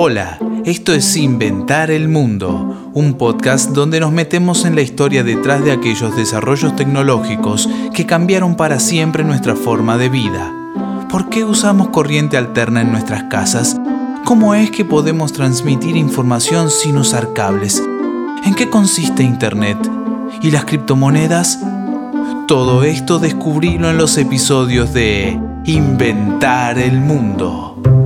Hola, esto es Inventar el Mundo, un podcast donde nos metemos en la historia detrás de aquellos desarrollos tecnológicos que cambiaron para siempre nuestra forma de vida. ¿Por qué usamos corriente alterna en nuestras casas? ¿Cómo es que podemos transmitir información sin usar cables? ¿En qué consiste Internet? ¿Y las criptomonedas? Todo esto descubrilo en los episodios de Inventar el Mundo.